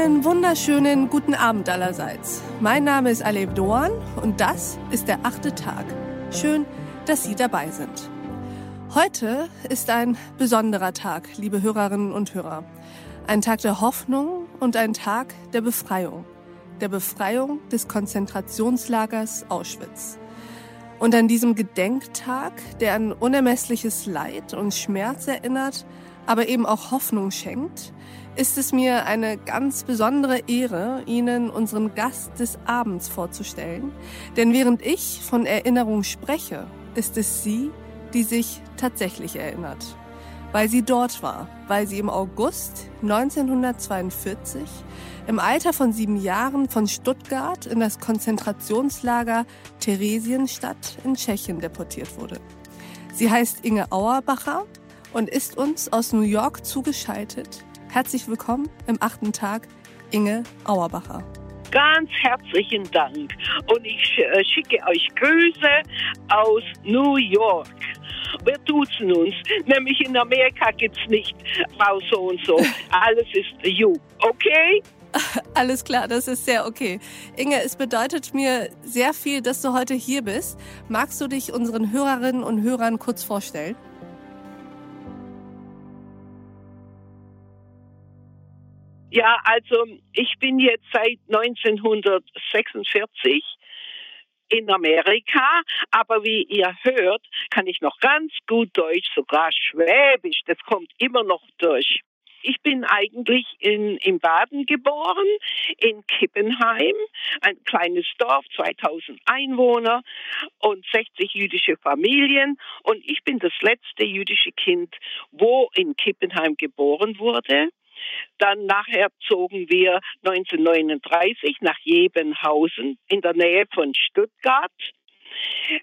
wunderschönen guten Abend allerseits. Mein Name ist Alev Doan und das ist der achte Tag. Schön, dass Sie dabei sind. Heute ist ein besonderer Tag, liebe Hörerinnen und Hörer. Ein Tag der Hoffnung und ein Tag der Befreiung. Der Befreiung des Konzentrationslagers Auschwitz. Und an diesem Gedenktag, der an unermessliches Leid und Schmerz erinnert, aber eben auch Hoffnung schenkt, ist es mir eine ganz besondere Ehre, Ihnen unseren Gast des Abends vorzustellen. Denn während ich von Erinnerung spreche, ist es sie, die sich tatsächlich erinnert. Weil sie dort war, weil sie im August 1942 im Alter von sieben Jahren von Stuttgart in das Konzentrationslager Theresienstadt in Tschechien deportiert wurde. Sie heißt Inge Auerbacher und ist uns aus New York zugeschaltet. Herzlich willkommen im achten Tag, Inge Auerbacher. Ganz herzlichen Dank und ich äh, schicke euch Grüße aus New York. Wir duzen uns, nämlich in Amerika gibt es nicht Frau so und so. Alles ist you, okay? Alles klar, das ist sehr okay. Inge, es bedeutet mir sehr viel, dass du heute hier bist. Magst du dich unseren Hörerinnen und Hörern kurz vorstellen? Ja, also ich bin jetzt seit 1946 in Amerika, aber wie ihr hört, kann ich noch ganz gut Deutsch, sogar Schwäbisch, das kommt immer noch durch. Ich bin eigentlich in, in Baden geboren, in Kippenheim, ein kleines Dorf, 2000 Einwohner und 60 jüdische Familien. Und ich bin das letzte jüdische Kind, wo in Kippenheim geboren wurde. Dann nachher zogen wir 1939 nach Jebenhausen in der Nähe von Stuttgart.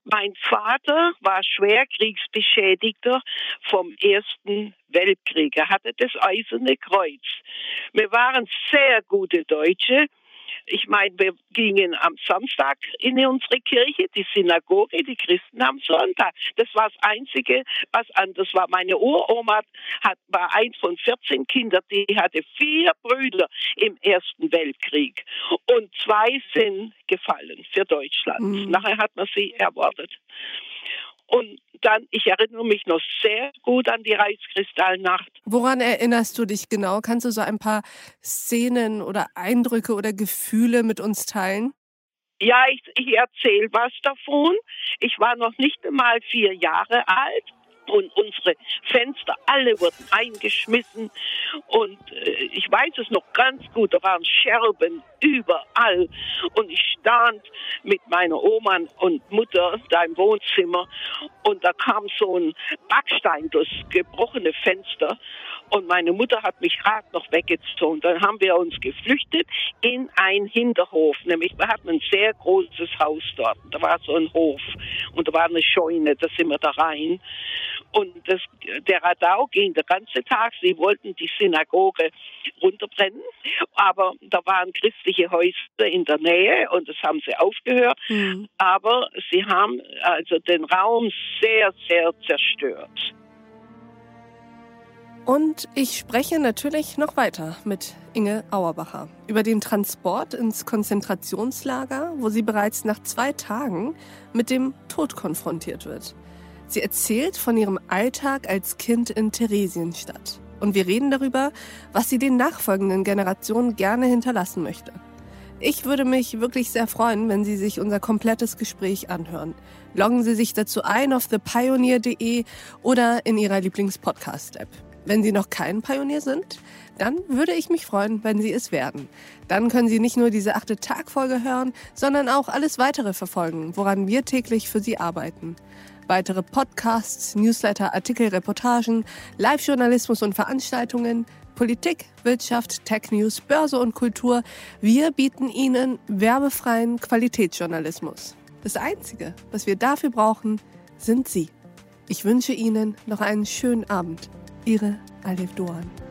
Mein Vater war schwer Kriegsbeschädigter vom Ersten Weltkrieg. Er hatte das Eiserne Kreuz. Wir waren sehr gute Deutsche ich meine, wir gingen am Samstag in unsere Kirche, die Synagoge, die Christen am Sonntag. Das war das Einzige, was anders war. Meine Uroma hat, war eins von 14 Kindern, die hatte vier Brüder im Ersten Weltkrieg. Und zwei sind gefallen für Deutschland. Mhm. Nachher hat man sie erwartet. Und dann, ich erinnere mich noch sehr gut an die Reichskristallnacht. Woran erinnerst du dich genau? Kannst du so ein paar Szenen oder Eindrücke oder Gefühle mit uns teilen? Ja, ich, ich erzähle was davon. Ich war noch nicht einmal vier Jahre alt und unsere Fenster alle wurden eingeschmissen. Und äh, ich weiß es noch ganz gut, da waren Scherben überall. Und ich stand mit meiner Oma und Mutter da im Wohnzimmer. Und da kam so ein Backstein durchs gebrochene Fenster und meine Mutter hat mich gerade noch weggezogen. Dann haben wir uns geflüchtet in ein Hinterhof. Nämlich wir hatten ein sehr großes Haus dort. Da war so ein Hof und da war eine Scheune. Da sind wir da rein. Und das, der Radau ging den ganzen Tag. Sie wollten die Synagoge runterbrennen, aber da waren christliche Häuser in der Nähe und das haben sie aufgehört. Mhm. Aber sie haben also den Raum sehr, sehr zerstört. Und ich spreche natürlich noch weiter mit Inge Auerbacher über den Transport ins Konzentrationslager, wo sie bereits nach zwei Tagen mit dem Tod konfrontiert wird. Sie erzählt von ihrem Alltag als Kind in Theresienstadt. Und wir reden darüber, was sie den nachfolgenden Generationen gerne hinterlassen möchte. Ich würde mich wirklich sehr freuen, wenn Sie sich unser komplettes Gespräch anhören. Loggen Sie sich dazu ein auf thepioneer.de oder in Ihrer Lieblingspodcast-App. Wenn Sie noch kein Pionier sind, dann würde ich mich freuen, wenn Sie es werden. Dann können Sie nicht nur diese achte Tagfolge hören, sondern auch alles weitere verfolgen, woran wir täglich für Sie arbeiten. Weitere Podcasts, Newsletter, Artikel, Reportagen, Live-Journalismus und Veranstaltungen, Politik, Wirtschaft, Tech News, Börse und Kultur. Wir bieten Ihnen werbefreien Qualitätsjournalismus. Das Einzige, was wir dafür brauchen, sind Sie. Ich wünsche Ihnen noch einen schönen Abend. Ihre Alef Doan.